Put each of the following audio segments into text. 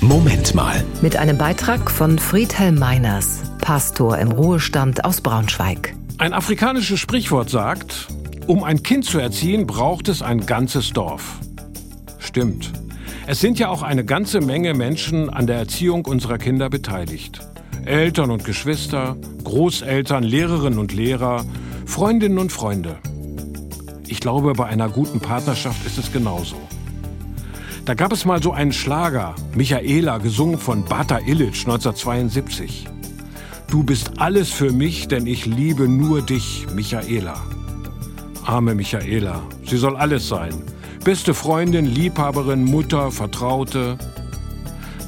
Moment mal. Mit einem Beitrag von Friedhelm Meiners, Pastor im Ruhestand aus Braunschweig. Ein afrikanisches Sprichwort sagt, um ein Kind zu erziehen, braucht es ein ganzes Dorf. Stimmt. Es sind ja auch eine ganze Menge Menschen an der Erziehung unserer Kinder beteiligt. Eltern und Geschwister, Großeltern, Lehrerinnen und Lehrer, Freundinnen und Freunde. Ich glaube, bei einer guten Partnerschaft ist es genauso. Da gab es mal so einen Schlager, Michaela, gesungen von Bata Illich 1972. Du bist alles für mich, denn ich liebe nur dich, Michaela. Arme Michaela, sie soll alles sein. Beste Freundin, Liebhaberin, Mutter, Vertraute.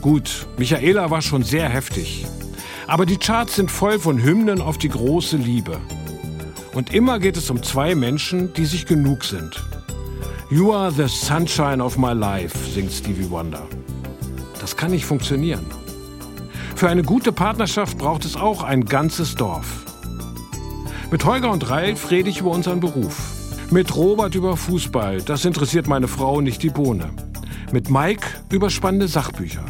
Gut, Michaela war schon sehr heftig. Aber die Charts sind voll von Hymnen auf die große Liebe. Und immer geht es um zwei Menschen, die sich genug sind. You are the sunshine of my life, singt Stevie Wonder. Das kann nicht funktionieren. Für eine gute Partnerschaft braucht es auch ein ganzes Dorf. Mit Holger und Ralf rede ich über unseren Beruf. Mit Robert über Fußball, das interessiert meine Frau nicht die Bohne. Mit Mike über spannende Sachbücher.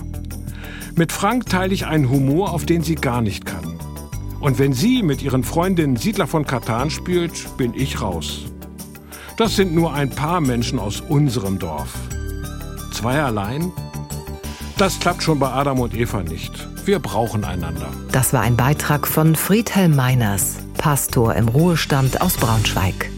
Mit Frank teile ich einen Humor, auf den sie gar nicht kann. Und wenn sie mit ihren Freundinnen Siedler von Katan spielt, bin ich raus. Das sind nur ein paar Menschen aus unserem Dorf. Zwei allein? Das klappt schon bei Adam und Eva nicht. Wir brauchen einander. Das war ein Beitrag von Friedhelm Meiners, Pastor im Ruhestand aus Braunschweig.